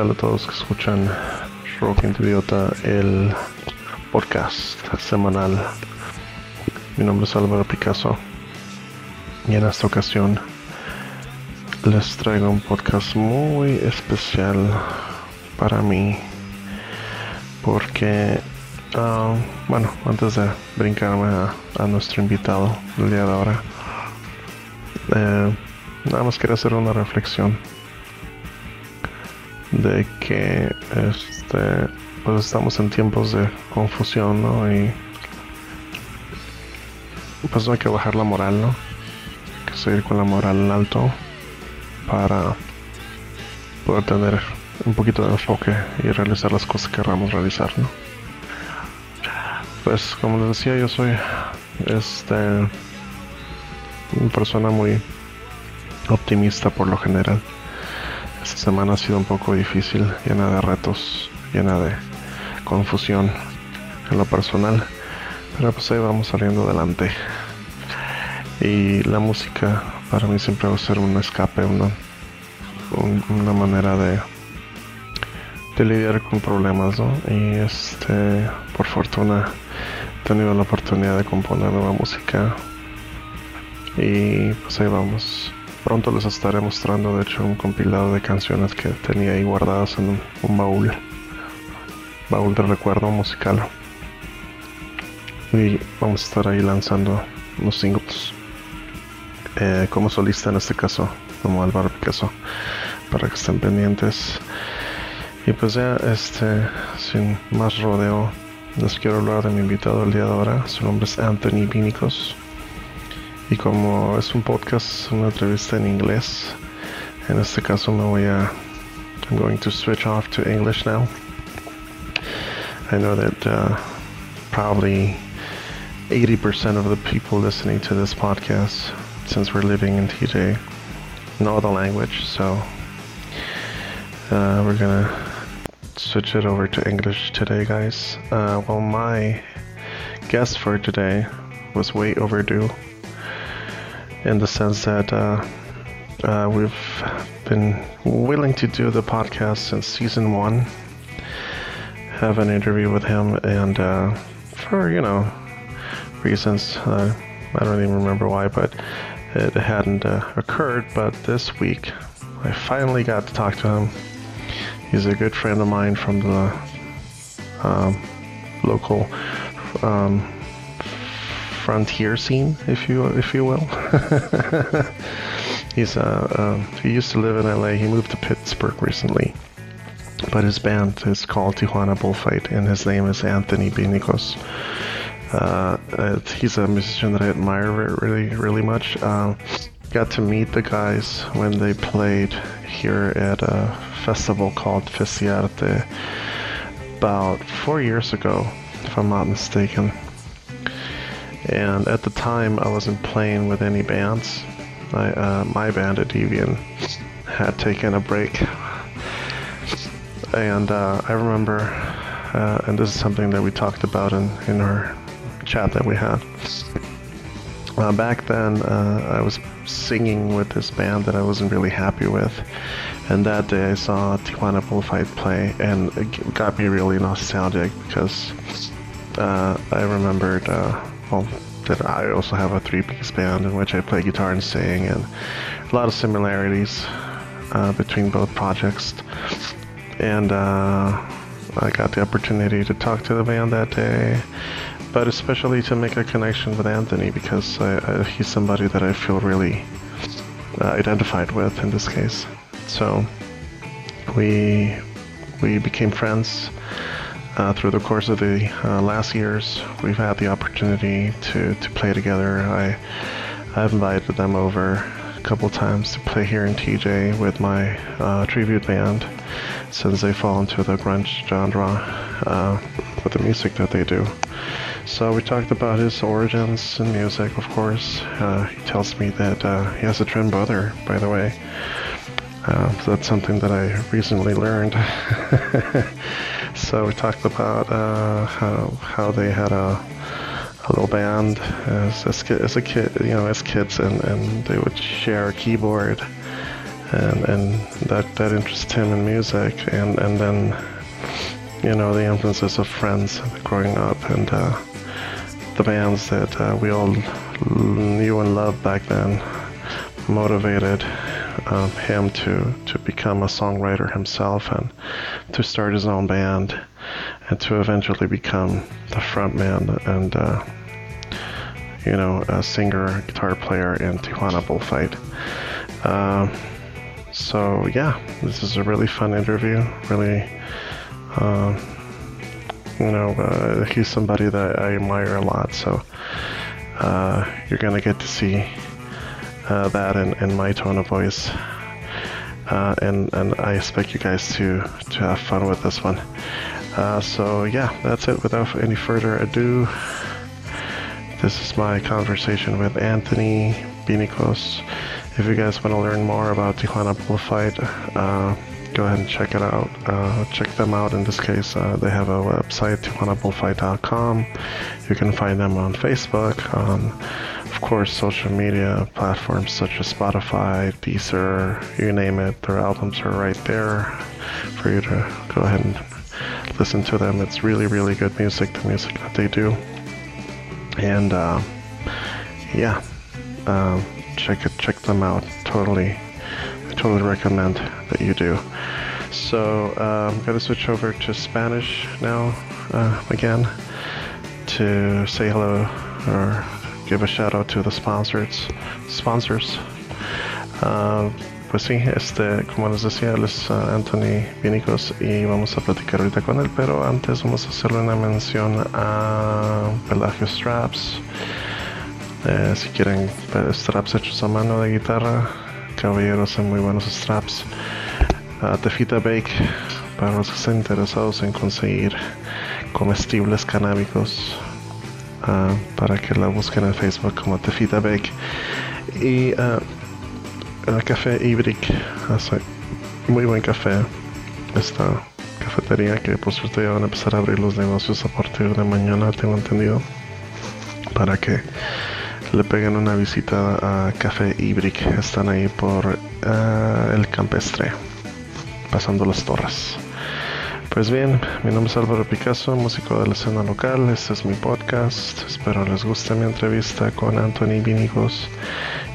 tal a todos que escuchan Rock Idiota, el podcast semanal? Mi nombre es Álvaro Picasso y en esta ocasión les traigo un podcast muy especial para mí porque, ah, bueno, antes de brincarme a, nuestro invitado del día de ahora, eh, nada más quería hacer una reflexión de que este pues estamos en tiempos de confusión ¿no? y pues no hay que bajar la moral ¿no? hay que seguir con la moral en alto para poder tener un poquito de enfoque y realizar las cosas que queramos realizar ¿no? pues como les decía yo soy este una persona muy optimista por lo general esta semana ha sido un poco difícil, llena de retos, llena de confusión en lo personal, pero pues ahí vamos saliendo adelante. Y la música para mí siempre va a ser un escape, una, una manera de, de lidiar con problemas, ¿no? Y este, por fortuna he tenido la oportunidad de componer nueva música y pues ahí vamos Pronto les estaré mostrando, de hecho, un compilado de canciones que tenía ahí guardadas en un, baúl. Baúl de recuerdo musical. Y vamos a estar ahí lanzando unos singles. Eh, como solista en este caso, como Álvaro Picasso, para que estén pendientes. Y pues ya, este, sin más rodeo, les quiero hablar de mi invitado el día de ahora. Su nombre es Anthony Vinicos. Y como es un podcast, una entrevista en inglés, en este caso me voy a. I'm going to switch off to English now. I know that uh, probably 80% of the people listening to this podcast, since we're living in TJ, know the language, so uh, we're gonna switch it over to English today, guys. Uh, well, my guest for today was way overdue in the sense that uh, uh, we've been willing to do the podcast since season one. Have an interview with him, and uh, for you know reasons, uh, I don't even remember why, but it hadn't uh, occurred. But this week, I finally got to talk to him. He's a good friend of mine from the um, local um, frontier scene, if you if you will. He's uh, uh, he used to live in LA. He moved to Pittsburgh recently, but his band is called Tijuana Bullfight, and his name is Anthony Binicos. Uh, he's a musician that I admire really, really much. Uh, got to meet the guys when they played here at a festival called Festiarte about four years ago, if I'm not mistaken. And at the time, I wasn't playing with any bands. I, uh, my band at Deviant had taken a break. And uh, I remember, uh, and this is something that we talked about in, in our chat that we had. Uh, back then, uh, I was singing with this band that I wasn't really happy with. And that day I saw Tijuana Bullfight play, and it got me really nostalgic because uh, I remembered well, that I also have a three-piece band in which I play guitar and sing, and a lot of similarities uh, between both projects. And uh, I got the opportunity to talk to the band that day, but especially to make a connection with Anthony because I, I, he's somebody that I feel really uh, identified with in this case. So we we became friends uh, through the course of the uh, last years, we've had the opportunity to, to play together. I, I've invited them over a couple times to play here in TJ with my uh, tribute band since they fall into the grunge genre uh, with the music that they do. So we talked about his origins in music, of course. Uh, he tells me that uh, he has a twin brother, by the way. Uh, so that's something that I recently learned. So we talked about uh, how how they had a, a little band as, as, a kid, you know, as kids, and, and they would share a keyboard and and that that interested him in music, and and then you know the influences of friends growing up and uh, the bands that uh, we all knew and loved back then motivated him to to become a songwriter himself and to start his own band and to eventually become the frontman and uh, you know a singer guitar player in Tijuana Bullfight. Um, so yeah, this is a really fun interview. Really, uh, you know, uh, he's somebody that I admire a lot. So uh, you're gonna get to see uh, that in, in my tone of voice. Uh, and and I expect you guys to to have fun with this one. Uh, so yeah, that's it. Without any further ado, this is my conversation with Anthony Vinicos. If you guys want to learn more about Tijuana Bullfight, uh, go ahead and check it out. Uh, check them out. In this case, uh, they have a website, TijuanaBullfight.com. You can find them on Facebook, on, of course, social media platforms such as Spotify, Deezer, you name it. Their albums are right there for you to go ahead and listen to them. It's really, really good music, the music that they do. And uh, yeah, um, check it, check them out. Totally, I totally recommend that you do. So uh, I'm gonna switch over to Spanish now uh, again to say hello or give a shout out to the sponsors. Sponsors. Uh, pues sí, este, como les decía, él uh, Anthony Vinicos y vamos a platicar ahorita con él, pero antes vamos a hacerle una mención a Pelagio Straps. Eh, si quieren straps hechos a mano de guitarra, caballeros en muy buenos straps. Uh, Tefita Bake, para los que estén interesados en conseguir comestibles canábicos, uh, para que la busquen en Facebook como Tefita Bake. Y uh, el café Ibrick hace muy buen café. Esta cafetería que por suerte ya van a empezar a abrir los negocios a partir de mañana, tengo entendido. Para que le peguen una visita a Café Ibrick. Están ahí por uh, el campestre, pasando las torres. Pues bien, mi nombre es Álvaro Picasso, músico de la escena local. Este es mi podcast. Espero les guste mi entrevista con Anthony Vinigos.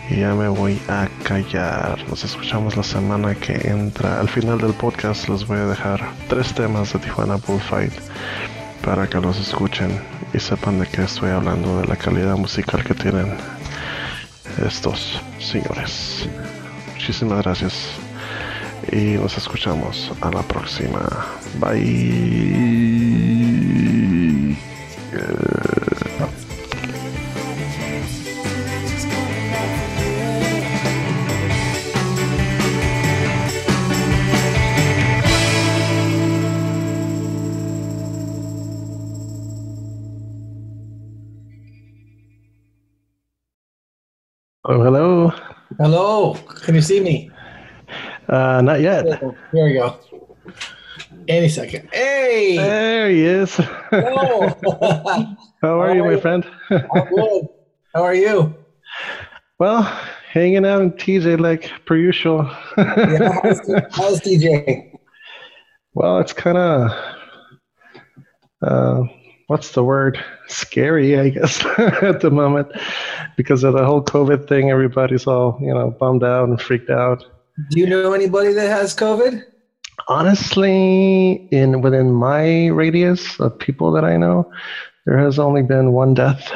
Y ya me voy a callar. Nos escuchamos la semana que entra. Al final del podcast les voy a dejar tres temas de Tijuana Bullfight para que los escuchen y sepan de qué estoy hablando, de la calidad musical que tienen estos señores. Muchísimas gracias y nos escuchamos a la próxima. Bye. Oh, hello. Hello. Can you see me? Uh, not yet. Here we go. Any second. Hey. There he is. Hello. How are How you, are my you? friend? I'm good. How are you? well, hanging out in TJ like per usual. Yeah, how's, how's TJ? well, it's kind of, uh, what's the word? Scary, I guess, at the moment because of the whole COVID thing. Everybody's all, you know, bummed out and freaked out. Do you know anybody that has COVID? Honestly, in within my radius of people that I know, there has only been one death.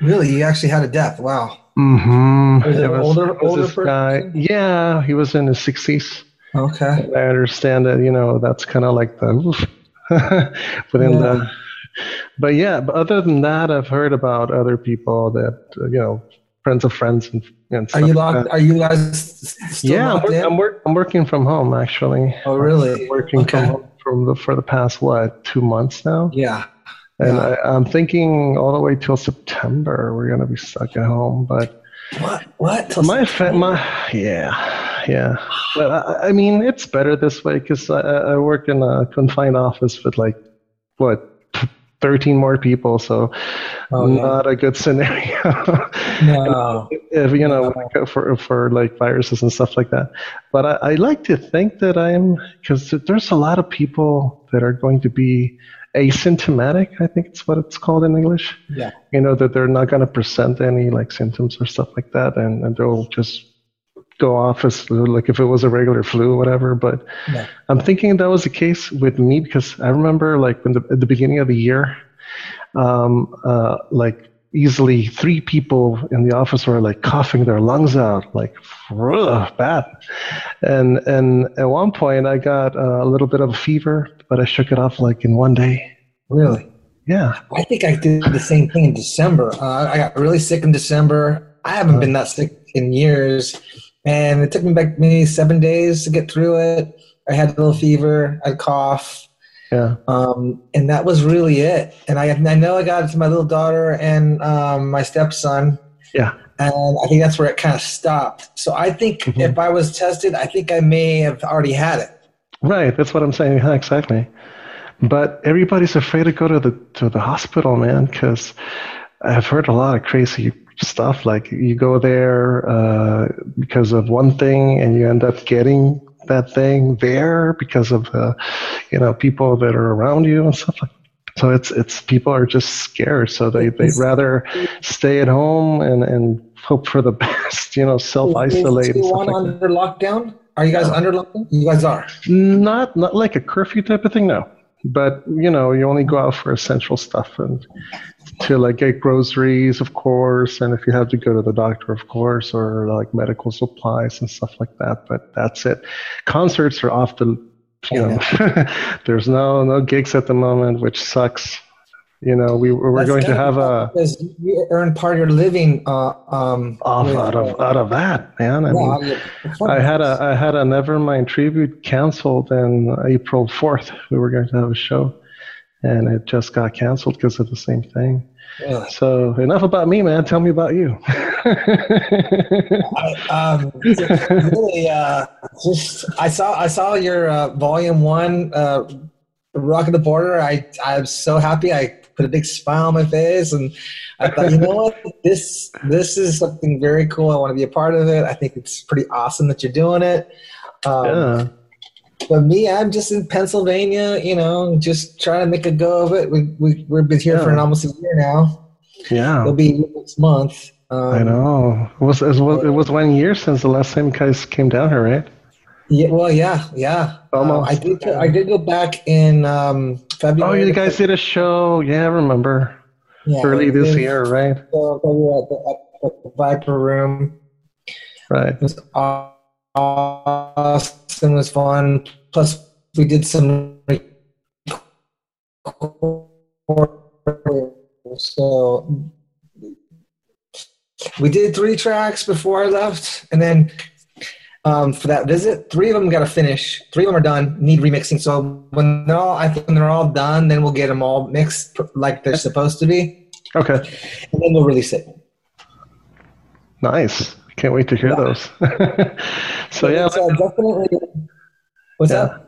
Really? You actually had a death? Wow. Mm-hmm. Was it an older- was older this guy. Yeah, he was in his sixties. Okay. I understand that, you know, that's kind of like the within Yeah. the. But yeah, but other than that, I've heard about other people that you know, friends of friends and, and Are you locked? Are you guys still yeah, I'm, work? I'm, work, I'm working from home actually. Oh, really? I'm working Okay. from home from the, for the past what two months now, Yeah. and Yeah. I, I'm thinking all the way till September we're gonna be stuck at home. But What? What? Till my fa- my yeah yeah but I, I mean it's better this way because I, I I work in a confined office with like what 13 more people. So Oh, yeah. not a good scenario. No. if you know for for like viruses and stuff like that. But I, I like to think that I'm because there's a lot of people that are going to be asymptomatic. I think it's what it's called in English. Yeah. You know that they're not going to present any like symptoms or stuff like that, and, and they'll just go off as like if it was a regular flu or whatever. But Yeah. I'm thinking that was the case with me because I remember like when the, at the beginning of the year, um, uh, like easily three people in the office were like coughing their lungs out, like bad. And and at one point I got uh, a little bit of a fever, but I shook it off like in one day. Really? Yeah. I think I did the same thing in December. Uh, I got really sick in December. I haven't been that sick in years, and it took me back maybe seven days to get through it. I had a little fever, I cough, Yeah. um, and that was really it. And I, I know I got it to my little daughter and um, my stepson, Yeah. and I think that's where it kind of stopped. So I think Mhm. if I was tested, I think I may have already had it. Right. That's what I'm saying. Yeah, exactly. But everybody's afraid to go to the to the hospital, man, because I've heard a lot of crazy stuff. Like you go there uh, because of one thing, and you end up getting that thing there because of the, you know, people that are around you and stuff like. So it's it's people are just scared, so they they'd rather stay at home and and hope for the best. You know, self isolate and Is stuff Taiwan like that. under lockdown? Are you guys under lockdown? You guys are. Not not like a curfew type of thing, no. But you know, you only go out for essential stuff and to like get groceries, of course, and if you have to go to the doctor, of course, or like medical supplies and stuff like that. But that's it. Concerts are off the, you know, there's no no gigs at the moment, which sucks. You know, we we're That's going to have a because you earn part of your living uh, um, off with, out of out of that, man. I yeah, mean, out of your I had a I had a Nevermind tribute canceled in April fourth. We were going to have a show, and it just got canceled because of the same thing. Really. So enough about me, man. Tell me about you. I, um, really, uh, just I saw I saw your uh, volume one, uh, Rock of the Border. I I'm so happy. I put a big smile on my face, and I thought, you know what, this this is something very cool. I want to be a part of it. I think it's pretty awesome that you're doing it. Um, yeah, But me, I'm just in Pennsylvania, you know, just trying to make a go of it. We, we, we've been here for Yeah. almost a year now. yeah. It'll be next month. Um, I know. It was, it was it was one year since the last time you guys came down here, right? Yeah, well, yeah, yeah. Almost. Uh, I did. go- I did go back in um, Oh, you guys did a show. Yeah, I remember. yeah, Early this year, right? So, we at the, the Viper Room. Right. It was awesome. It was fun. Plus, we did some. So we did three tracks before I left, and then um, for that visit, three of them got to finish. Three of them are done. Need remixing. So when they're all, I think when they're all done, then we'll get them all mixed like they're supposed to be, Okay. and then we'll release it. Nice. Can't wait to hear Yeah. those. so yeah, uh, definitely. What's Yeah. up?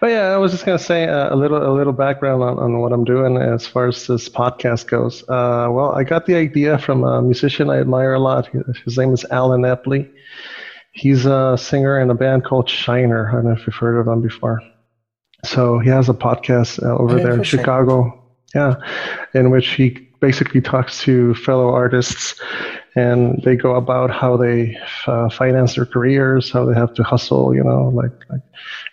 But yeah, I was just gonna say uh, a little a little background on, on what I'm doing as far as this podcast goes. Uh, well, I got the idea from a musician I admire a lot. His name is Allen Epley. He's a singer in a band called Shiner. I don't know if you've heard of them before. So he has a podcast uh, over there in. Chicago. Yeah, in which he basically talks to fellow artists and they go about how they uh, finance their careers, how they have to hustle, you know, like, like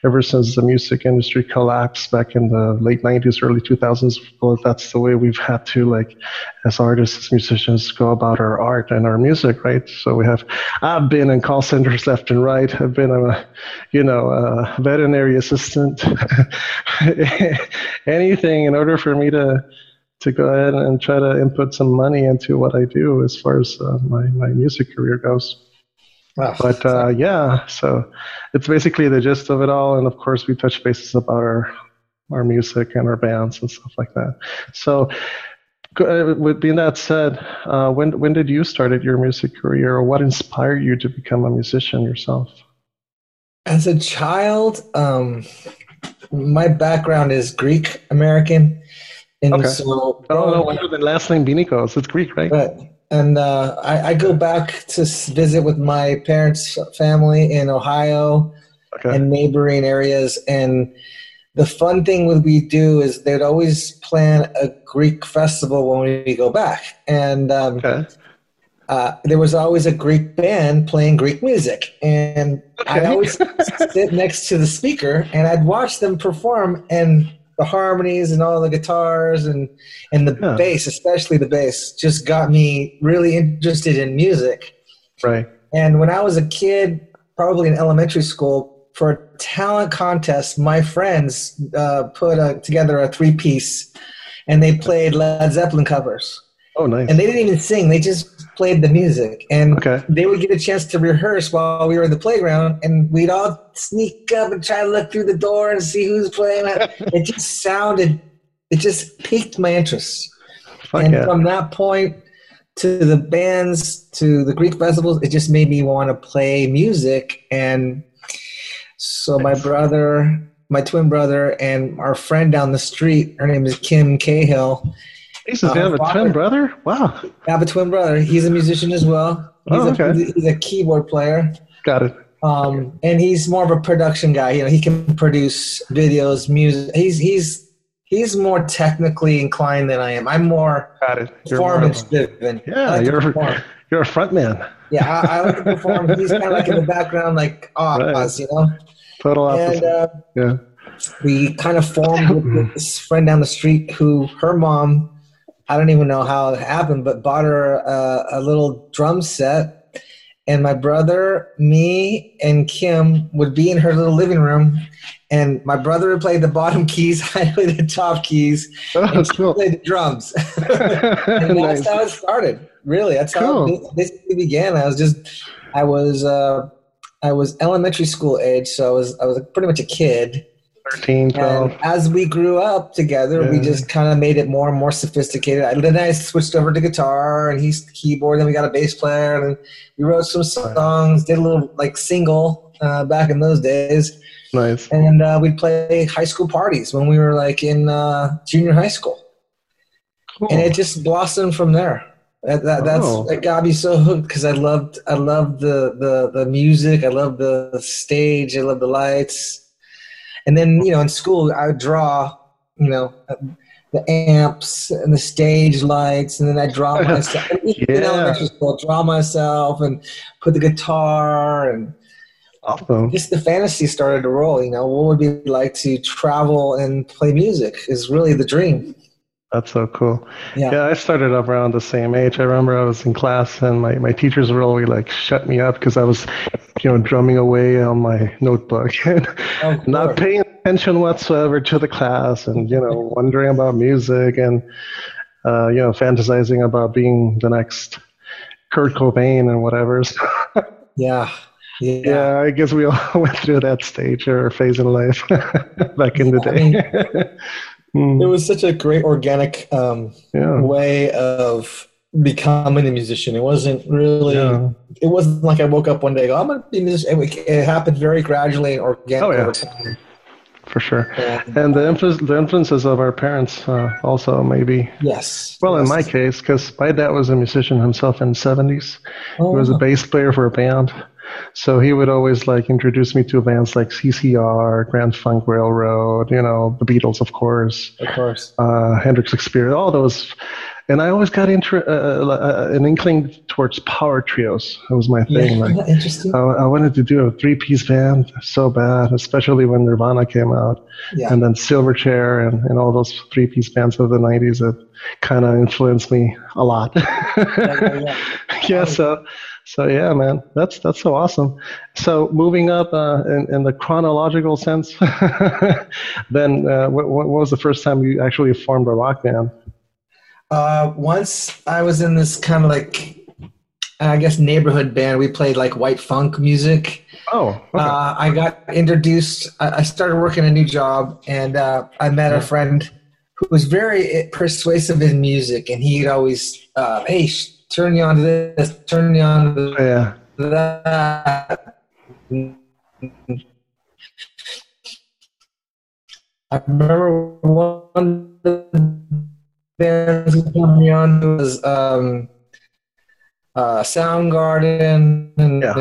ever since the music industry collapsed back in the late 90s, early 2000s, well, that's the way we've had to, like, as artists, as musicians, go about our art and our music, right? So we have, I've been in call centers left and right. I've been a, you know, a veterinary assistant, anything in order for me to, to go ahead and try to input some money into what I do as far as uh, my, my music career goes. Wow. But uh, yeah, so it's basically the gist of it all, and of course we touch bases about our our music and our bands and stuff like that. So, uh, with being that said, uh, when when did you start your music career, or what inspired you to become a musician yourself? As a child, um, my background is Greek American, And Okay. so, Oh, no wonder the last name Binikos. It's Greek, right? Right. And uh, I, I go back to visit with my parents' family in Ohio Okay. and neighboring areas. And the fun thing would we do is they'd always plan a Greek festival when we go back. And um, okay. uh, there was always a Greek band playing Greek music. And I'd always sit next to the speaker and I'd watch them perform and the harmonies and all the guitars and, and the Yeah. bass, especially the bass, just got me really interested in music. Right. And when I was a kid, probably in elementary school, for a talent contest, my friends uh, put a, together a three piece and they played Led Zeppelin covers. Oh, nice. And they didn't even sing, they just played the music. And Okay. they would get a chance to rehearse while we were in the playground, and we'd all sneak up and try to look through the door and see who's playing. it just sounded, it just piqued my interest. Fuck and yeah. from that point to the bands to the Greek festivals, it just made me want to play music. And so my brother, my twin brother, and our friend down the street, her name is Kim Cahill. Jesus, uh, you have a twin brother? Wow. I have a twin brother. He's a musician as well. He's, Oh, a, okay. he's a keyboard player. Got it. Um, and he's more of a production guy. You know, he can produce videos, music. He's he's he's more technically inclined than I am. I'm more Got it. You're more performance driven. Yeah, like you're you're a front man. Yeah, I, I like to perform. He's kind of like in the background, like Right. Oz, you know. Total opposite. And uh, yeah. we kind of formed with this friend down the street who her mom, I don't even know how it happened, but bought her uh, a little drum set. And my brother, me, and Kim would be in her little living room. And my brother would play the bottom keys, I played the top keys, Oh, and she cool. played the drums. and nice. that's how it started. Really, that's how it basically began. I was just, I was, uh, I was elementary school age, so I was, I was pretty much a kid. 13, 12. And as we grew up together, we just kind of made it more and more sophisticated. I, then I switched over to guitar, and he's keyboard. Then we got a bass player, and we wrote some songs. Did a little like single uh, back in those days, Nice. and uh, we'd play high school parties when we were like in uh, junior high school, Cool. and it just blossomed from there. That, that that's Oh. that got me so hooked because I loved I loved the the the music. I loved the stage. I loved the lights. And then you know in school I would draw you know the amps and the stage lights, and then I draw myself. yeah. In elementary school, draw myself and put the guitar and awesome. just the fantasy started to roll. You know, what would it be like to travel and play music is really the dream. That's so cool. Yeah. Yeah, I started up around the same age. I remember I was in class and my, my teachers were always like shut me up because I was, you know, drumming away on my notebook and Of not paying attention whatsoever to the class and, you know, wondering about music and, uh, you know, fantasizing about being the next Kurt Cobain and whatever. So, Yeah. Yeah. yeah, I guess we all went through that stage or phase in life back in the day. I mean- Hmm, It was such a great organic um, yeah. way of becoming a musician. It wasn't really. Yeah. It wasn't like I woke up one day. go, I'm going to be a musician. It, it happened very gradually and organically Oh, yeah. For sure. And, And the, influ- the influences of our parents uh, also maybe. yes. Well, in yes. my case, because my dad was a musician himself in the 70s. Oh, He was a bass player for a band. So he would always like introduce me to bands like CCR, Grand Funk Railroad, you know, the Beatles, of course, of course. uh, Hendrix Experience, all those. And I always got inter- uh, uh, an inkling towards power trios. That was my thing. Yeah, Like, interesting. I, I wanted to do a three-piece band so bad, especially when Nirvana came out Yeah. and then Silverchair and, and all those three piece bands of the 90s that kind of influenced me a lot. yeah, yeah, yeah. yeah, so so yeah, man, that's that's so awesome. So moving up uh, in, in the chronological sense, then uh, what, what was the first time you actually formed a rock band? Uh, once I was in this kind of like, I guess, neighborhood band. We played like white funk music. Oh, okay. Uh, I got introduced. I started working a new job, and uh, I met a friend who was very persuasive in music, and he'd always, uh, "Hey, turn you on to this, turn you on to yeah, that." I remember one of the bands who put me on was um, uh, Soundgarden, and Yeah.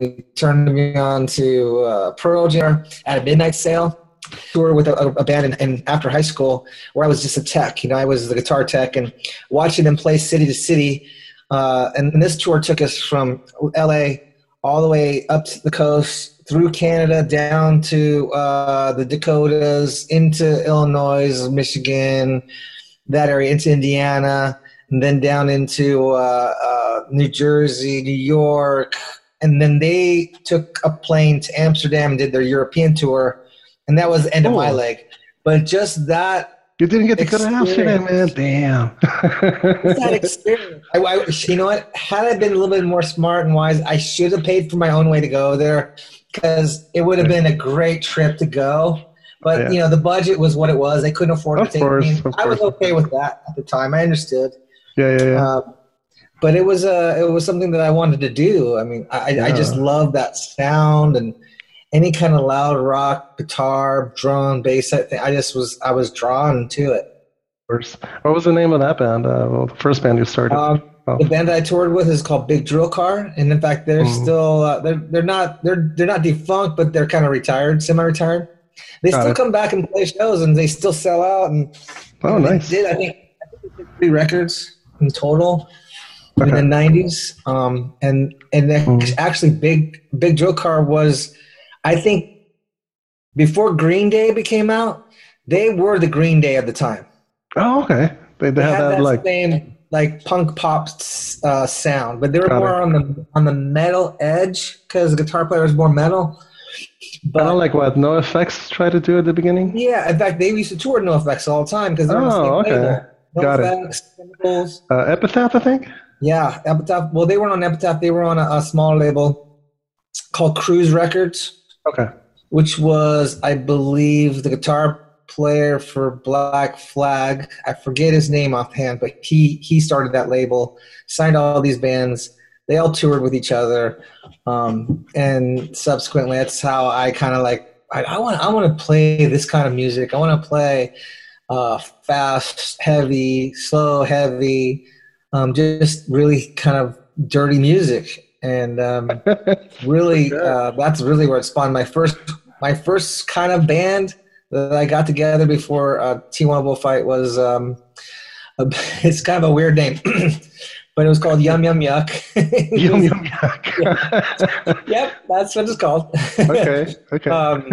they turned me on to uh, Pearl Jam at a midnight sale tour with a, a band in, in after high school where I was just a tech. You know, I was the guitar tech and watching them play city to city. Uh, and, this tour took us from LA all the way up to the coast through Canada down to uh, the Dakotas into Illinois, Michigan, that area into Indiana, and then down into uh, uh, New Jersey, New York, and then they took a plane to Amsterdam and did their European tour, and that was the end of my leg. But just that You didn't get to go to Amsterdam, man. Damn. that experience. I, I, you know what? Had I been a little bit more smart and wise, I should have paid for my own way to go there because it would have been a great trip to go. But Yeah. you know, the budget was what it was. They couldn't afford Of to take course, me. I was okay with that at the time. I understood. yeah, yeah, yeah. Um, but it was uh, it was something that I wanted to do. I mean, I, I just love that sound and any kind of loud rock, guitar, drum, bass. I, think I just was I was drawn to it. What was the name of that band? Uh, well, the first band you started. Um, Oh. The band I toured with is called Big Drill Car, and in fact, they're Mhm. still uh, they're they're not they're they're not defunct, but they're kind of retired, semi-retired. They Got still it. come back and play shows, and they still sell out. And oh, they nice. Did I think I think did three records in total in the '90s, um, and and Mhm. actually, Big Big Drill Car was, I think, before Green Day became out, they were the Green Day at the time. Oh, okay. They, they They had that, that like, same like punk pop uh, sound, but they were more it. on the on the metal edge because the guitar player was more metal. But kind of like what NOFX tried to do at the beginning. yeah, in fact, they used to tour NOFX all the time because they're on the Oh, okay. No Got it. Effects, Chemicals. Uh, Epitaph, I think. Yeah, Epitaph. Well, they were on Epitaph. They were on a, a small label called Cruz Records, Okay. which was, I believe, the guitar player for Black Flag. I forget his name offhand, but he he started that label, signed all these bands. They all toured with each other, um, and subsequently, that's how I kind of like. I, want I want to play this kind of music. I want to play uh, fast, heavy, slow, heavy, um, just really kind of dirty music, and um, really Sure. uh, that's really where it spawned my first my first kind of band that I got together before uh, Tijuana Bullfight was um, a, it's kind of a weird name, but it was called Yum Yum Yuck. Yum yum yuck. Yep, that's what it's called. okay. Okay. Um,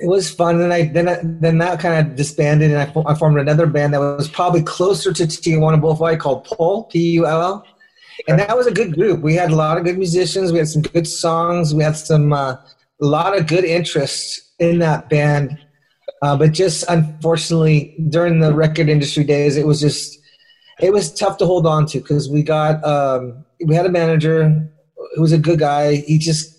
it was fun. And I then I, then that kind of disbanded, and I, I formed another band that was probably closer to Tijuana Bullfight called Pull P U L L, and that was a good group. We had a lot of good musicians. We had some good songs. We had some uh, a lot of good interest in that band. Uh, but just unfortunately, during the record industry days, it was just it was tough to hold on to because we got um, we had a manager who was a good guy. He just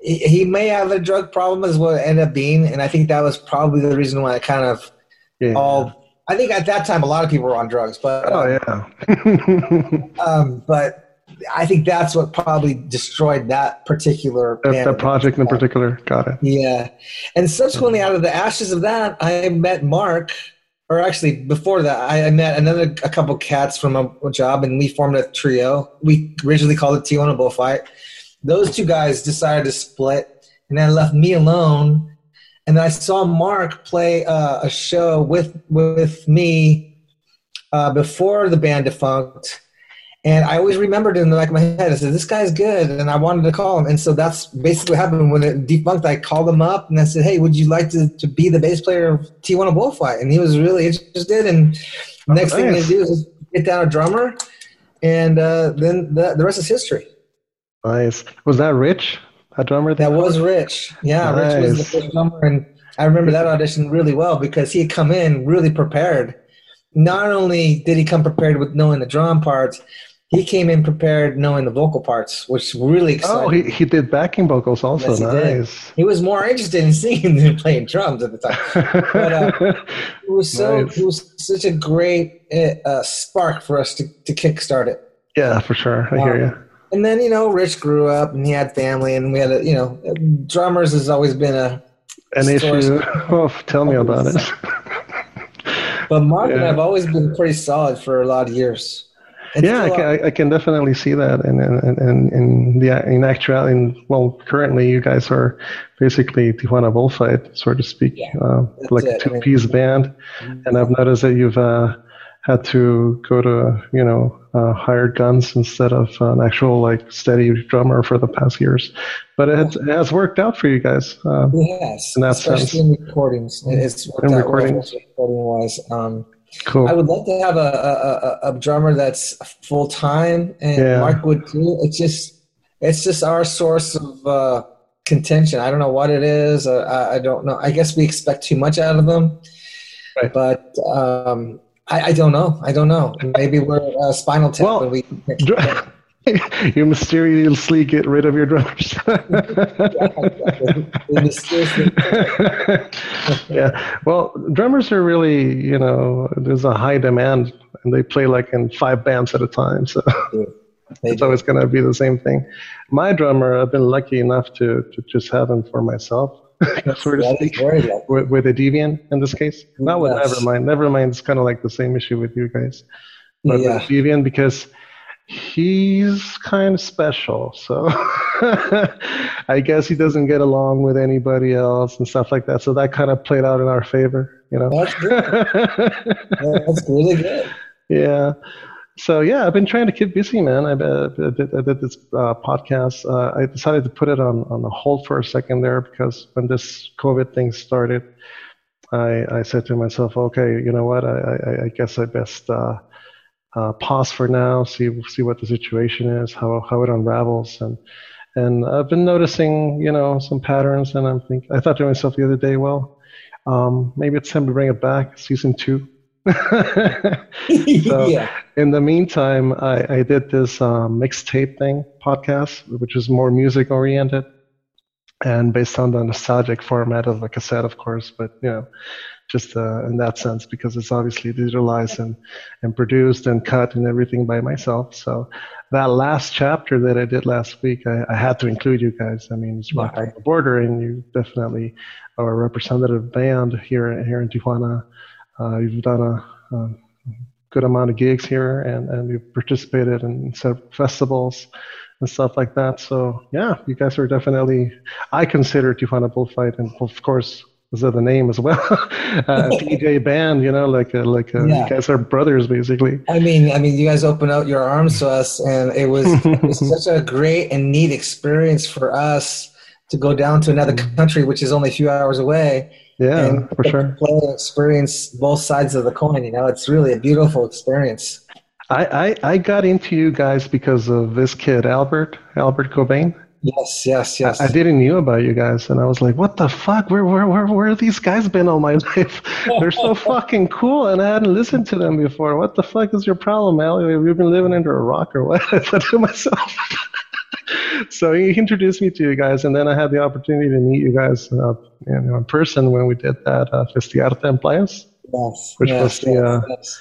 he, he may have a drug problem as what it ended up being, and I think that was probably the reason why I kind of yeah. all. I think at that time a lot of people were on drugs, but oh yeah. um, but I think that's what probably destroyed that particular that, that project in particular. Got it. Yeah. And subsequently, out of the ashes of that, I met Mark, or actually before that, I, I met another a couple cats from a, a job, and we formed a trio. We originally called it Tijuana Bullfight. Those two guys decided to split, and that left me alone. And I saw Mark play uh, a show with with me uh, before the band defunct. And I always remembered in the back of my head, I said, this guy's good. And I wanted to call him. And so that's basically what happened when it defunct. I called him up and I said, hey, would you like to, to be the bass player of Tijuana of Bullfight? And he was really interested. And Oh, next thing nice. they do is get down a drummer. And uh, then the, the rest is history. Nice. Was that Rich? That drummer? That was Rich. Yeah, Rich was the first drummer. And I remember that audition really well because he had come in really prepared. Not only did he come prepared with knowing the drum parts, he came in prepared knowing the vocal parts, which really excited Oh, he, he did backing vocals also. Yes, he did. He was more interested in singing than playing drums at the time. But, uh, It was so Nice. it was such a great uh, spark for us to, to kickstart it. yeah, for sure. I hear Um, you. And then you know, Rich grew up and he had family, and we had a you know, drummers has always been a an issue. Oh, tell me about it. but Mark yeah. and I've always been pretty solid for a lot of years. And yeah, I can, I can, definitely see that, and and and in the in actuality, in, well, currently you guys are basically Tijuana Bullfight, so to speak, yeah, uh, like a two-piece I mean, band, mm-hmm. and I've noticed that you've uh, had to go to you know uh, hired guns instead of an actual like steady drummer for the past years. But it, it has worked out for you guys. Uh, yes, in that especially sense. in recordings. It's worked in out recordings. recording wise. Um, cool. I would love to have a, a, a drummer that's full time, and yeah. Mark would too. It's just it's just our source of uh, contention. I don't know what it is. Uh, I, I, don't know. I guess we expect too much out of them. Right. But um, I, I, don't know. I don't know. Maybe we're uh, Spinal Tap. Well, we you mysteriously get rid of your drummers. yeah. Well, drummers are really, you know, there's a high demand, and they play like in five bands at a time. So it's always going to be the same thing. My drummer, I've been lucky enough to to just have him for myself. So to speak, with, with, a deviant in this case. Not with yes. Nevermind. Is kind of like the same issue with you guys. But yeah. with deviant, because he's kind of special. So I guess he doesn't get along with anybody else and stuff like that. So that kind of played out in our favor, you know. That's good. That's really good. Yeah so yeah, I've been trying to keep busy, man. I, did, I did, this uh, podcast. Uh, I decided to put it on on hold for a second there because when this COVID thing started, I, I said to myself, okay, you know what? I, I, I guess I best uh, uh, pause for now, see see what the situation is, how how it unravels, and and I've been noticing, you know, some patterns, and I'm think I thought to myself the other day, well, um, maybe it's time to bring it back, season two. so yeah. in the meantime, I, I did this um, mixtape thing podcast, which is more music oriented and based on the nostalgic format of a cassette, of course, but you know, just uh, in that sense because it's obviously digitalized and, and produced and cut and everything by myself. So that last chapter that I did last week, I, I had to include you guys. I mean, it's Rock on the Border, and you definitely are a representative band here here in Tijuana Uh, you've done a, a, good amount of gigs here, and, and you've participated in several festivals and stuff like that. So yeah, you guys are definitely. I consider Tijuana Bullfight, and of course, is that the name as well? uh, DJ band, you know, like a, like uh, a, yeah. you guys are brothers basically. I mean, I mean, you guys opened out your arms to us, and it was, it was such a great and neat experience for us to go down to another mm-hmm. country, which is only a few hours away, yeah, for sure. Play experience both sides of the coin. You know, it's really a beautiful experience. I, I, I got into you guys because of this kid, Albert, Albert Cobain. Yes, yes, yes. I, I, didn't know about you guys, and I was like, "What the fuck? Where, where, where, where have these guys been all my life? They're so fucking cool, and I hadn't listened to them before. What the fuck is your problem, Al? Have you been living under a rock or what?" I thought to myself. so he introduced me to you guys, and then I had the opportunity to meet you guys uh, you know, in person when we did that uh, Festiarte en Playas, yes, which yes, was the, uh, yes.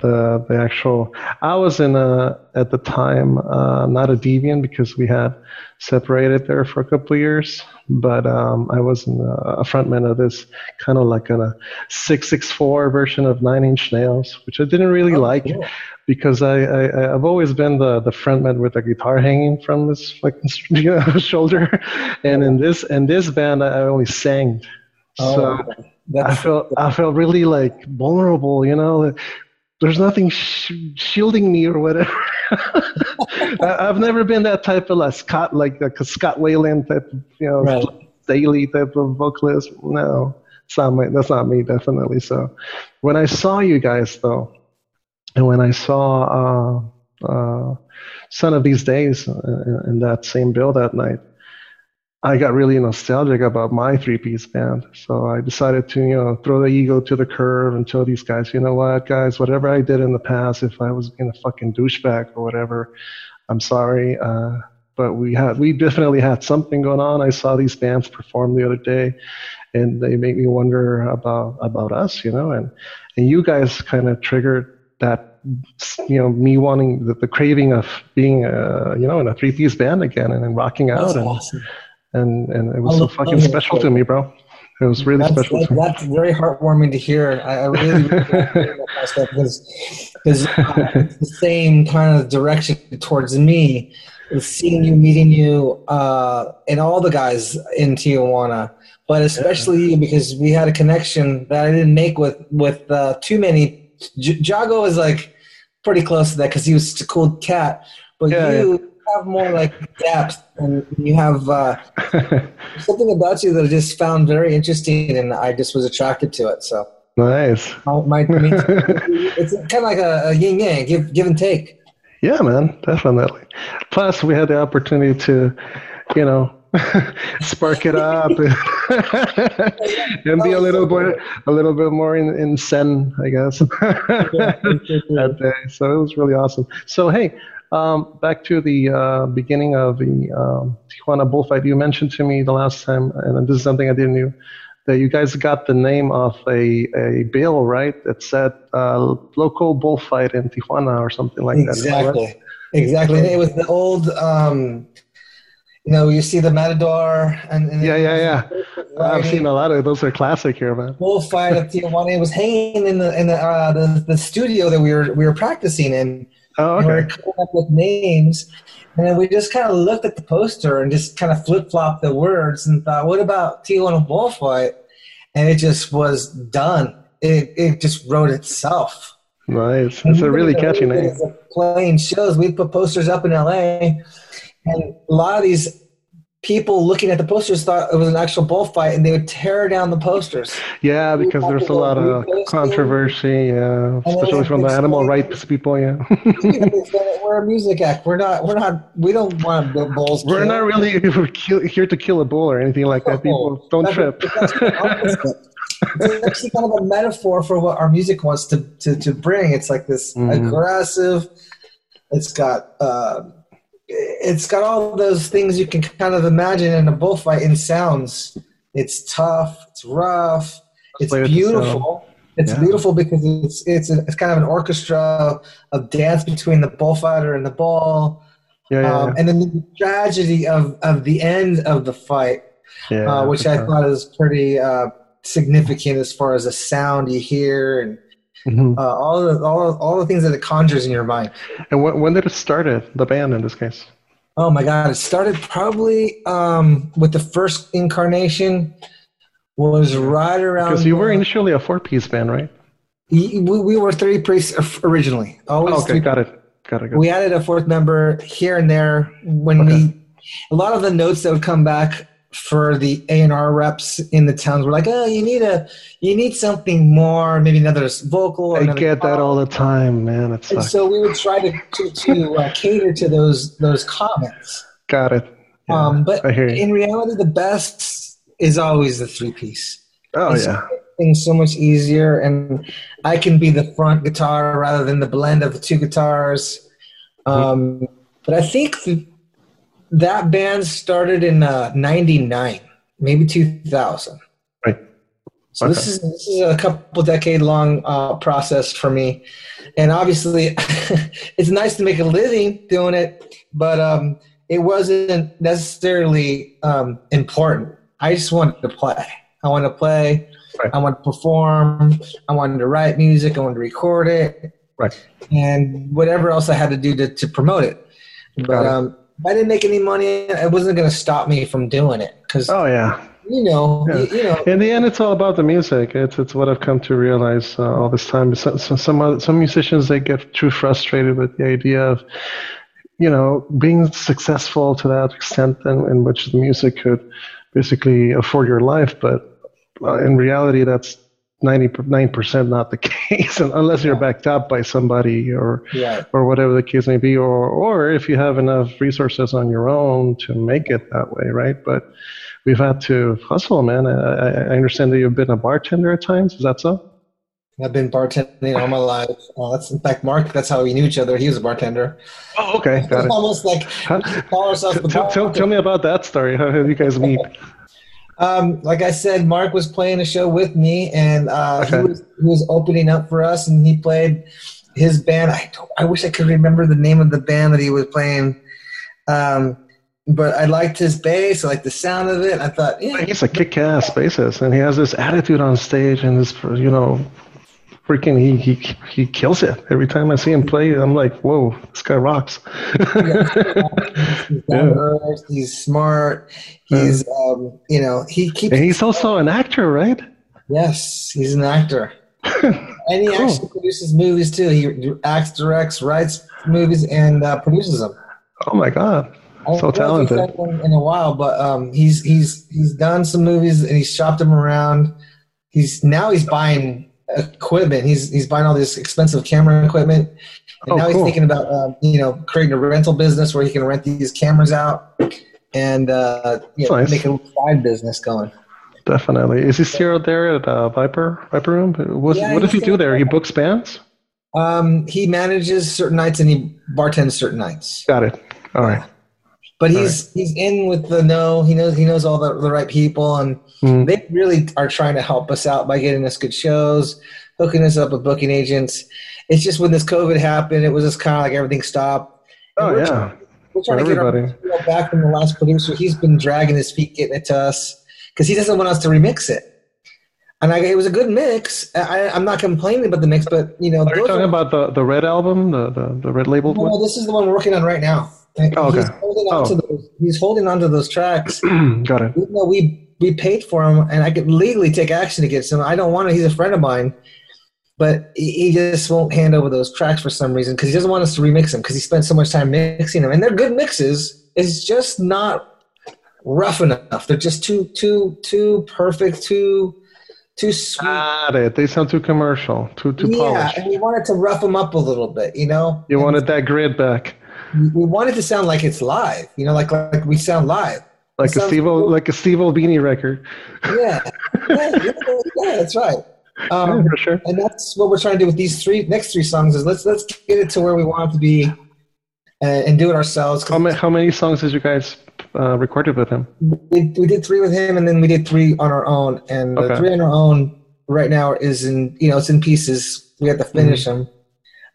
The the actual. I was in a at the time uh, not a deviant because we had separated there for a couple of years, but um, I was in a, a frontman of this kind of like a six six four version of Nine Inch Nails, which I didn't really oh, like. Cool because I, I I've always been the the frontman with the guitar hanging from his fucking you know, shoulder, and in this in this band I only sang, oh, so I felt I felt really like vulnerable, you know. There's nothing sh- shielding me or whatever. I, have never been that type of like Scott, like a Scott Weiland type, of, you know, right. daily type of vocalist. No, it's not my, that's not me, definitely. So, when I saw you guys though, and when I saw uh, uh, Son of These Days uh, in that same bill that night, I got really nostalgic about my three-piece band. So I decided to, you know, throw the ego to the curve and tell these guys, you know what, guys, whatever I did in the past, if I was being a fucking douchebag or whatever, I'm sorry. Uh, but we had, we definitely had something going on. I saw these bands perform the other day, and they made me wonder about about us, you know, and and you guys kind of triggered that you know me wanting the, the craving of being uh, you know in a three piece band again and, and rocking out and, awesome. And and it was so fucking special to me, bro. It was really that's, special. That, that's very heartwarming to hear. I, I really because because uh, the same kind of direction towards me, seeing you, meeting you, uh, and all the guys in Tijuana, but especially yeah. you because we had a connection that I didn't make with with uh, too many. J- Jago is like pretty close to that because he was such a cool cat, but yeah, you. Yeah have more like depth and you have uh, something about you that I just found very interesting and I just was attracted to it. So nice. My, my, it's kind of like a, a yin yang, give give and take. Yeah, man, definitely. Plus, we had the opportunity to, you know, spark it up and, and be a little bit a little bit more in, in zen, I guess. that day. So it was really awesome. So hey, um, back to the uh, beginning of the um, Tijuana bullfight. You mentioned to me the last time, and this is something I didn't know, that you guys got the name of a, a bill, right? That said uh, local bullfight in Tijuana or something like exactly. that. Exactly. Exactly. It was the old, um, you know, you see the Matador and, and yeah, yeah, yeah. I've seen a lot of those. Are classic here, man. Bullfight at Tijuana. It was hanging in the in the, uh, the the studio that we were we were practicing in Oh, okay. coming up with names, and then we just kind of looked at the poster and just kind of flip flopped the words and thought, "What about Tijuana Bullfight?" And it just was done. It it just wrote itself. Nice. That's a really catchy name. Playing shows, we put posters up in LA, and a lot of these people looking at the posters thought it was an actual bullfight and they would tear down the posters. Yeah, because there's a lot of controversy, yeah, especially from the animal rights people, yeah. we're a music act. We're not we're not we don't want to bulls. We're not really here to kill a bull or anything like that. People don't trip. it's actually kind of a metaphor for what our music wants to to, to bring. It's like this mm. aggressive. It's got uh, it's got all those things you can kind of imagine in a bullfight in sounds. It's tough. It's rough. It's beautiful. It's yeah. beautiful because it's it's a, it's kind of an orchestra of dance between the bullfighter and the bull. Yeah, yeah, um, and then the tragedy of, of the end of the fight, uh, which I thought is pretty uh, significant as far as the sound you hear and Mm-hmm. Uh, all the all all the things that it conjures in your mind. And when, when did it start? The band in this case. Oh my God! It started probably um, with the first incarnation. Was right around because you were initially a four-piece band, right? We, we were three piece originally. Always oh, okay, three, got it. Got it. Got we added a fourth member here and there when okay. we. A lot of the notes that would come back for the A and R reps in the towns were like, oh, you need a, you need something more, maybe another vocal. I get that all the time, man. It's and so we would try to to, to uh, cater to those those comments. Got it. Yeah, um, but in reality, the best is always the three piece. Oh it's yeah. Things so much easier, and I can be the front guitar rather than the blend of the two guitars. Mm-hmm. Um, mm-hmm. But I think the, that band started in uh, 99 maybe 2000 right. So okay. this is this is a couple decade long uh, process for me. And obviously it's nice to make a living doing it but um, it wasn't necessarily um, important. I just wanted to play. I wanted to play. Right. i wanted to perform. I wanted to write music. I wanted to record it. Right. And whatever else i had to do to, to promote it. But um, if I didn't make any money, it wasn't going to stop me from doing it. Cause, oh yeah, you know, yeah. you, you, know. In the end, it's all about the music. It's it's what I've come to realize uh, all this time. Some some other, some musicians they get too frustrated with the idea of you know being successful to that extent in, in which the music could basically afford your life, but uh, in reality, that's 99% not the case unless you're backed up by somebody or yeah. or whatever the case may be or or if you have enough resources on your own to make it that way right but we've had to hustle man i, I understand that you've been a bartender at times is that so I've been bartending all my life. Uh, that's in fact Mark. That's how we knew each other. He was a bartender. Oh, okay, got it. Almost like call ourselves tell, tell, tell, me about that story. How did you guys meet? Um, like I said, Mark was playing a show with me, and uh, okay. he, was, he was opening up for us, and he played his band. I I wish I could remember the name of the band that he was playing. Um, but I liked his bass. I liked the sound of it. I thought, yeah, he's a kick-ass bassist, and he has this attitude on stage, and this, you know, freaking he he he kills it every time I see him play. I'm like, whoa, this guy rocks. he's, yeah. he's smart. He's um, you know he keeps. And he's also an actor, right? Yes, he's an actor. and he cool. actually produces movies too. He acts, directs, writes movies, and uh, produces them. Oh my god! So talented. In, in a while, but um, he's he's he's done some movies and he's shopped them around. He's now he's buying equipment. He's he's buying all this expensive camera equipment, and oh, now he's cool. thinking about um, you know creating a rental business where he can rent these cameras out and uh, you know, nice. make a side business going. Definitely. Is he still there at uh, Viper Viper Room? What, yeah, what does he do there? He books bands. Um, he manages certain nights and he bartends certain nights. Got it. All right. But he's right. he's in with the know. He knows he knows all the, the right people, and mm. they really are trying to help us out by getting us good shows, hooking us up with booking agents. It's just when this COVID happened, it was just kind of like everything stopped. oh we're yeah, trying, we're trying to get our back from the last producer. He's been dragging his feet getting it to us because he doesn't want us to remix it. And I, it was a good mix. I, am not complaining about the mix, but you know, are you talking are, about the, the red album, the, the, the red label? No, one? this is the one we're working on right now. Oh, okay. He's holding on oh. to those. He's holding on to those tracks. Got it. Even though we we paid for him, and I could legally take action against him. I don't want to. He's a friend of mine, but he just won't hand over those tracks for some reason because he doesn't want us to remix them because he spent so much time mixing them, and they're good mixes. It's just not rough enough. They're just too too too perfect. Too too sweet. Got it. They sound too commercial, too too yeah, polished. Yeah, and we wanted to rough them up a little bit, you know. You and wanted that grid back we want it to sound like it's live. You know, like like we sound live. Like a Steve cool. like a Steve Albini record. Yeah. yeah, yeah, yeah, that's right. Um, yeah, for sure. And that's what we're trying to do with these three next three songs. Is let's let's get it to where we want it to be, and, and do it ourselves. How many how many songs did you guys uh, recorded with him? We, we did three with him, and then we did three on our own. And okay. the three on our own right now is in you know it's in pieces. We have to finish mm-hmm. them,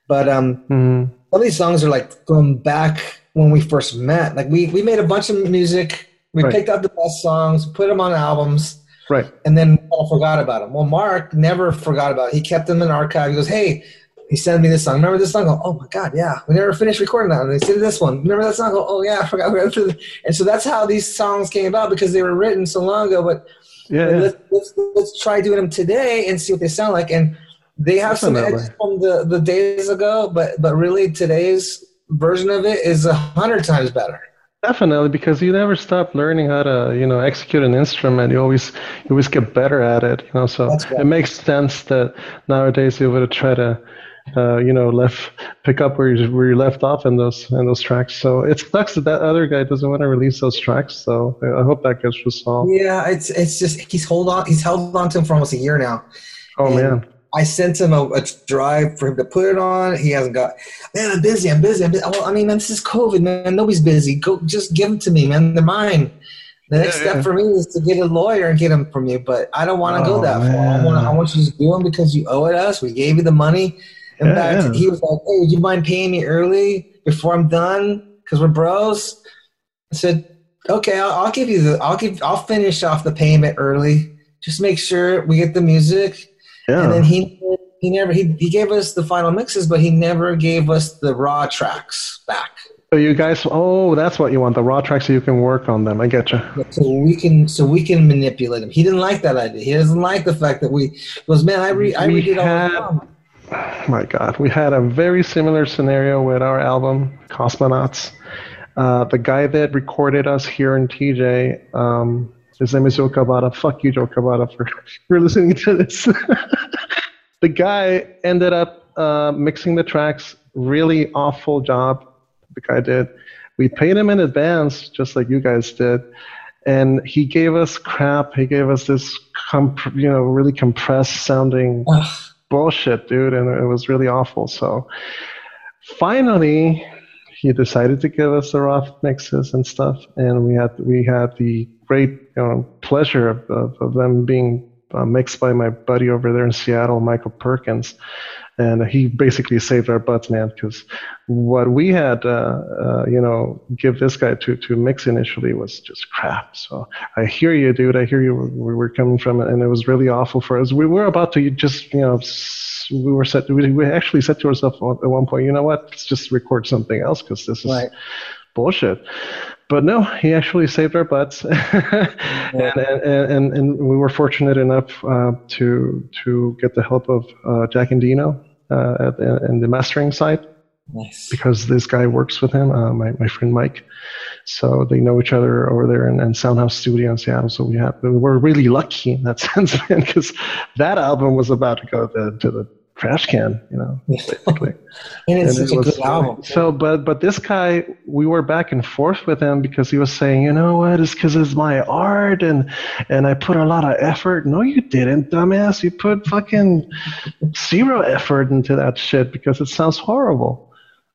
but um. Mm-hmm some of these songs are like going back when we first met. Like we we made a bunch of music. We right. picked out the best songs, put them on albums, right, and then all forgot about them. Well, Mark never forgot about. It. He kept them in archive. He goes, "Hey, he sent me this song. Remember this song? Go, oh my god, yeah. We never finished recording that. And they said this one. Remember that song? Go, oh yeah, I forgot. And so that's how these songs came about because they were written so long ago. But yeah, yeah. Let's, let's, let's try doing them today and see what they sound like. And they have some edges from the, the days ago, but but really today's version of it is a hundred times better. Definitely, because you never stop learning how to, you know, execute an instrument. You always, you always get better at it. You know, so right. it makes sense that nowadays you would try to, uh, you know, left pick up where you where you left off in those in those tracks. So it sucks that that other guy doesn't want to release those tracks. So I hope that gets resolved. Yeah, it's it's just he's hold on he's held on to him for almost a year now. Oh and, man. I sent him a, a, drive for him to put it on. He hasn't got. Man, I'm busy. I'm busy. I'm busy. Well, I mean, man, this is COVID, man. Nobody's busy. Go, just give them to me, man. They're mine. The next yeah, step yeah. for me is to get a lawyer and get them from you. But I don't want to oh, go that man. far. I want, I want you to do them because you owe it us. We gave you the money. In yeah, fact, he was like, "Hey, would you mind paying me early before I'm done? Because we're bros." I said, "Okay, I'll, I'll give you the. I'll give. I'll finish off the payment early. Just make sure we get the music." Yeah. And then he he never he, he gave us the final mixes, but he never gave us the raw tracks back. So you guys, oh, that's what you want—the raw tracks, so you can work on them. I get you. So we can, so we can manipulate them. He didn't like that idea. He doesn't like the fact that we was man. I re, I redid had, all the Oh my God, we had a very similar scenario with our album Cosmonauts. Uh, the guy that recorded us here in TJ, um, his name is Joe Cabada. Fuck you, Joe Cabada, for, for listening to this. the guy ended up uh, mixing the tracks. Really awful job the guy did. We paid him in advance, just like you guys did, and he gave us crap. He gave us this, comp- you know, really compressed sounding bullshit, dude, and it was really awful. So finally, he decided to give us the raw mixes and stuff, and we had we had the great you know, pleasure of, of, of them being uh, mixed by my buddy over there in Seattle, Michael Perkins. and he basically saved our butts, man. Because what we had, uh, uh, you know, give this guy to to mix initially was just crap. So I hear you, dude. I hear you. We were coming from it, and it was really awful for us. We were about to just, you know. We were set. We, we actually said to ourselves at one point, you know what? Let's just record something else because this is right. bullshit but no, he actually saved our butts, yeah. and, and, and, and we were fortunate enough uh, to to get the help of uh, Jack Endino uh, at the, in the mastering side. Nice. Because this guy works with him, uh, my, my friend Mike. So they know each other over there in, in Soundhouse Studio in Seattle. So we have, we're really lucky in that sense, man, because that album was about to go to, to the trash can, you know, basically. and it's and it was, a good album. So, but but this guy, we were back and forth with him because he was saying, you know what, it's because it's my art and and I put a lot of effort. No, you didn't, dumbass. You put fucking zero effort into that shit because it sounds horrible.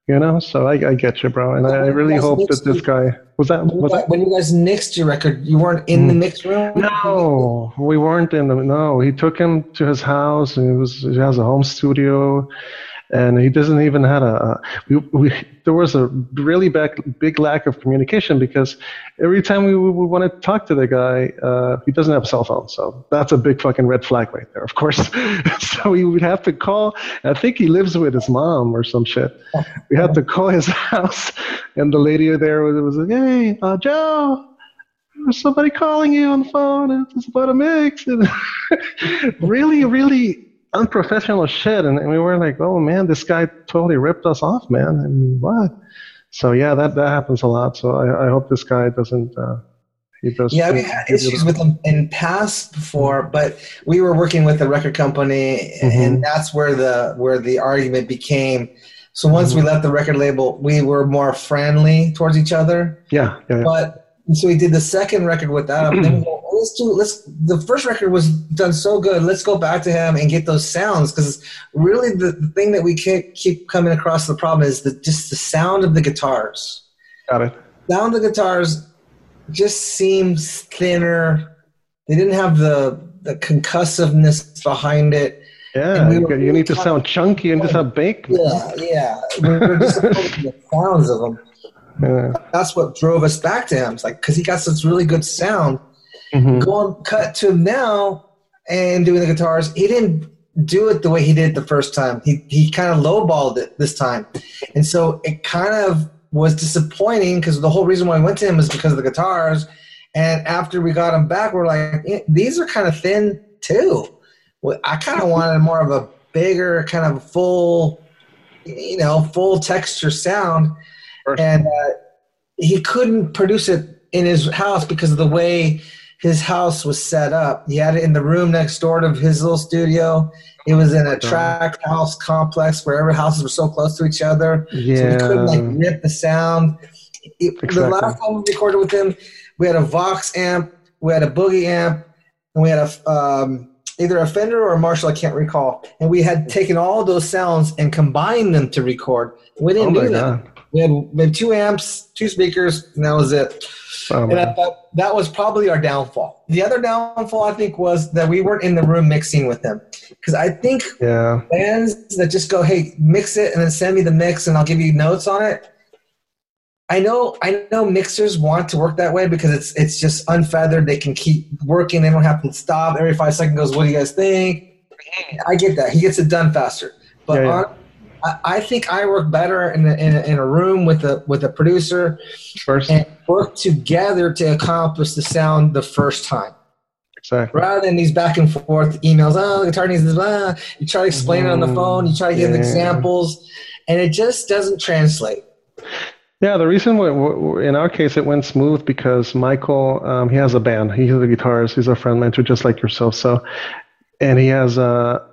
You know, so I, I get you, bro, and I, I really hope that this guy was that. Was that when you guys mixed your record, you weren't in the mm. mix room. No, we weren't in the. No, he took him to his house, and he was he has a home studio, and he doesn't even have a. We, we there was a really big big lack of communication because every time we, we want to talk to the guy, uh, he doesn't have a cell phone, so that's a big fucking red flag right there, of course. so we would have to call. I think he lives with his mom or some shit. We had to call his house, and the lady there was, was like, "Hey, uh, Joe." There's somebody calling you on the phone. It's about a mix. And really, really unprofessional shit. And, and, we were like, oh man, this guy totally ripped us off, man. I mean, what? So yeah, that, that happens a lot. So I, I hope this guy doesn't, uh, he does. Yeah, we had issues with him in past before, but we were working with the record company mm-hmm. and that's where the, where the argument became. So once mm-hmm. we left the record label, we were more friendly towards each other. Yeah. yeah, yeah. But so we did the second record with that. then we let's do let's the first record was done so good let's go back to him and get those sounds because really the, the, thing that we keep keep coming across the problem is the just the sound of the guitars got it sound of the guitars just seems thinner they didn't have the the concussiveness behind it yeah, we you, you need to sound chunky and just have bake. Yeah, yeah. We're, we're just the sounds of them. Yeah. That's what drove us back to him. It's like because he got such really good sound, Mm-hmm. Going cut to now and doing the guitars, he didn't do it the way he did the first time. He he kind of lowballed it this time, and so it kind of was disappointing because the whole reason why I went to him is because of the guitars. And after we got him back, we're like, eh, these are kind of thin too. I kind of wanted more of a bigger, kind of full, you know, full texture sound. And uh, he couldn't produce it in his house because of the way his house was set up. He had it in the room next door to his little studio. It was in a tract house complex where every houses were so close to each other. Yeah. So we couldn't like rip the sound. It, exactly. The last time we recorded with him, we had a Vox amp, we had a Boogie amp, and we had a um, either a Fender or a Marshall, I can't recall. And we had taken all those sounds and combined them to record. We didn't oh do that. God. We had, we had two amps, two speakers, and that was it. Oh, and I thought that was probably our downfall. The other downfall, I think, was that we weren't in the room mixing with them. Because I think yeah. bands that just go, hey, mix it and then send me the mix and I'll give you notes on it. I know I know mixers want to work that way because it's it's just unfeathered. They can keep working. They don't have to stop every five seconds. Goes, what do you guys think? I get that. He gets it done faster. But yeah, yeah. On, I think I work better in a, in a, in a room with a with a producer first and work together to accomplish the sound the first time. Exactly. Rather than these back and forth emails, oh, the guitar needs this, blah. You try to explain mm, it on the phone, you try to give yeah. examples, and it just doesn't translate. Yeah, the reason we, in our case it went smooth because Michael, um, he has a band. He's a guitarist. He's a friend mentor, just like yourself. So, and he has a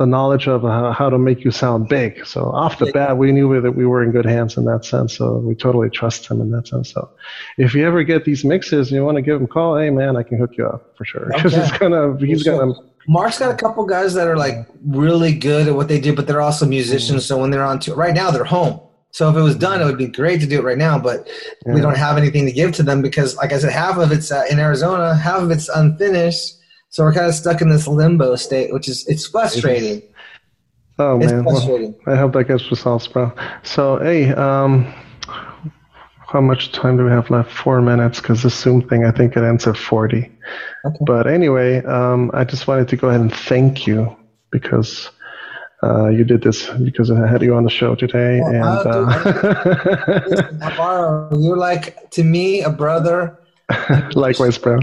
the knowledge of uh, how to make you sound big. So off the bat, we knew that we were in good hands in that sense. So we totally trust him in that sense. So if you ever get these mixes and you want to give him a call, hey man, I can hook you up for sure. Because okay. he's gonna, he's gonna. Mark's got a couple guys that are like really good at what they do, but they're also musicians. So when they're on tour, right now they're home. So if it was done, it would be great to do it right now, but yeah. we don't have anything to give to them because, like I said, half of it's uh, in Arizona, half of it's unfinished so we're kind of stuck in this limbo state, which is it's frustrating. Oh It's man, well. I hope that gets resolved, bro. So hey, um, how much time do we have left? Four minutes, because this Zoom thing, I think it ends at forty. Okay. But anyway, um, I just wanted to go ahead and thank you because uh, you did this because I had you on the show today, Well, and uh, Alvaro, you're like to me a brother. likewise, bro.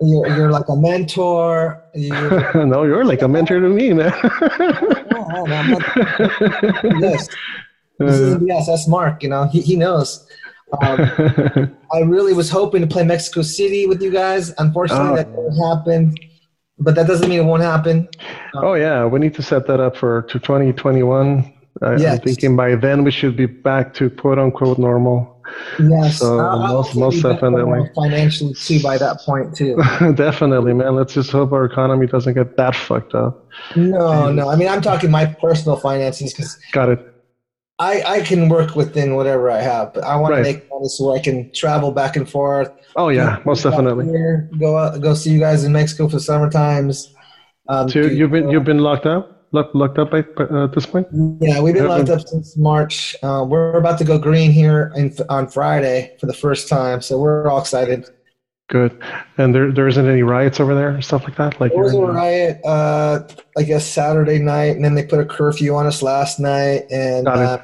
You're, you're like a mentor. You're, no, you're like a mentor to me, man. no, no, I'm not, yes, yes, uh. that's Mark. You know, he he knows. Um, I really was hoping to play Mexico City with you guys. Unfortunately, Oh. that ah. didn't happen. But that doesn't mean it won't happen. Um, oh yeah, we need to set that up for to 2021. I, I'm Yes. thinking by then we should be back to quote unquote normal. Yes, So, I'll- most- most definitely. financially too by that point too. Definitely, man. Let's just hope our economy doesn't get that fucked up. No, no. I mean, I'm talking my personal finances because Got it. I, I can work within whatever I have, but I want Right. to make money so I can travel back and forth. Oh yeah, most definitely. here, Go out, go see you guys in Mexico for summer times. Um, So you've been you've been locked up, locked, locked up at, uh, this point. Yeah, we've been locked up since March. Uh, we're about to go green here in, on Friday for the first time, so we're all excited. Good. And there there isn't any riots over there, or stuff like that. Like There was a you're riot, uh, I guess Saturday night, and then they put a curfew on us last night, and uh,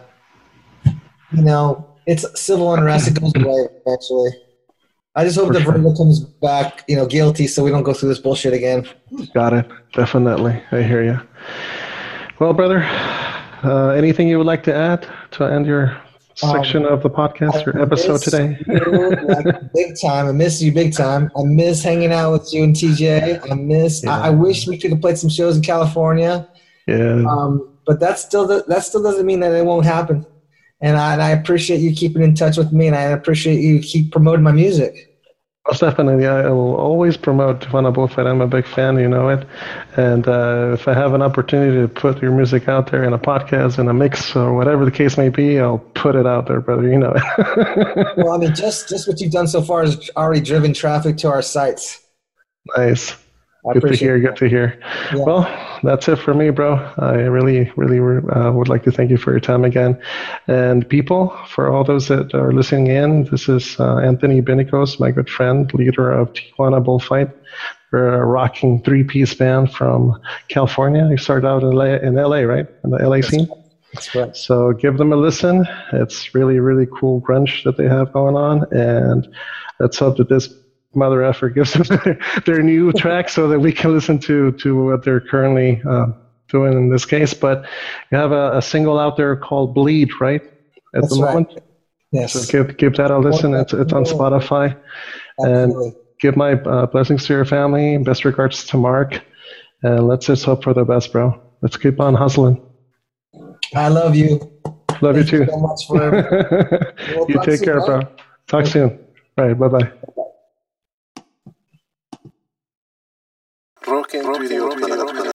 you know, it's civil unrest. It goes away eventually. I just hope For the sure. comes back, you know, guilty, so we don't go through this bullshit again. Got it. Definitely. I hear you. Well, brother, uh, anything you would like to add to end your section of the podcast, or I episode today? like, big time. I miss you big time. I miss hanging out with you and TJ. I miss. I, I wish we could have played some shows in California. Yeah. Um, but that still that still doesn't mean that it won't happen. And I, and I appreciate you keeping in touch with me, and I appreciate you keep promoting my music. Most definitely, I will always promote Tijuana Bullfight. I'm a big fan, you know it. And uh, if I have an opportunity to put your music out there in a podcast, in a mix, or whatever the case may be, I'll put it out there, brother. You know it. Well, I mean, just just what you've done so far has already driven traffic to our sites. nice. I Good to hear. it. Good to hear. Yeah. Well, that's it for me, bro. I really, really uh, would like to thank you for your time again. And people, for all those that are listening in, this is uh, Anthony Benicos, my good friend, leader of Tijuana Bullfight. We're a rocking three-piece band from California. You started out in LA, in LA right? In the LA scene. That's right. So give them a listen. It's really, really cool grunge that they have going on. And let's hope that this mother effer gives them their, their new track so that we can listen to, to what they're currently uh, doing in this case. But you have a, a single out there called Bleed, right? At That's the right. moment. Yes. So give, give that a listen. It's, it's on Spotify. And Absolutely. give my uh, blessings to your family. Best regards to Mark. And let's just hope for the best, bro. Let's keep on hustling. I love you. Love you Thank too. so much for you take care, bro. Talk soon. All right. Bye bye. Rock and Roll